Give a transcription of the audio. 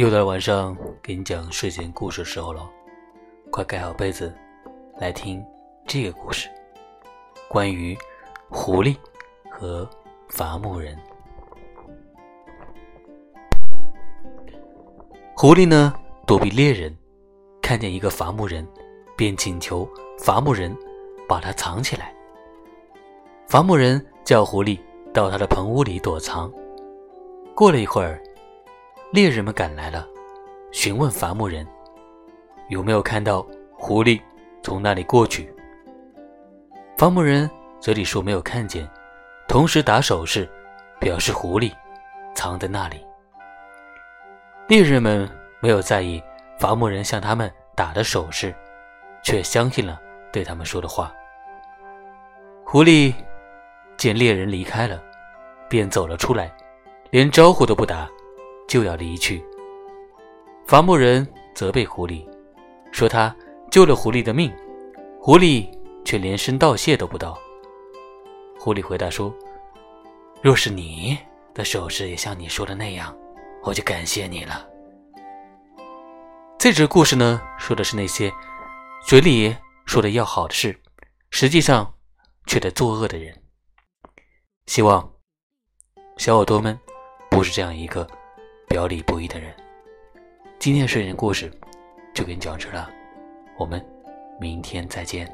又到了晚上给你讲睡前故事的时候了，快盖好被子，来听这个故事，关于狐狸和伐木人。狐狸呢躲避猎人，看见一个伐木人，便请求伐木人把它藏起来。伐木人叫狐狸到他的棚屋里躲藏。过了一会儿。猎人们赶来了，询问伐木人有没有看到狐狸从那里过去。伐木人嘴里说没有看见，同时打手势表示狐狸藏在那里。猎人们没有在意伐木人向他们打的手势，却相信了对他们说的话。狐狸见猎人离开了，便走了出来，连招呼都不打。就要离去，伐木人责备狐狸，说他救了狐狸的命，狐狸却连声道谢都不道。狐狸回答说：“若是你的手势也像你说的那样，我就感谢你了。”这则故事呢，说的是那些嘴里说的要好的事，实际上却在作恶的人。希望小耳朵们不是这样一个。表里不一的人，今天的睡前故事就给你讲这了，我们明天再见。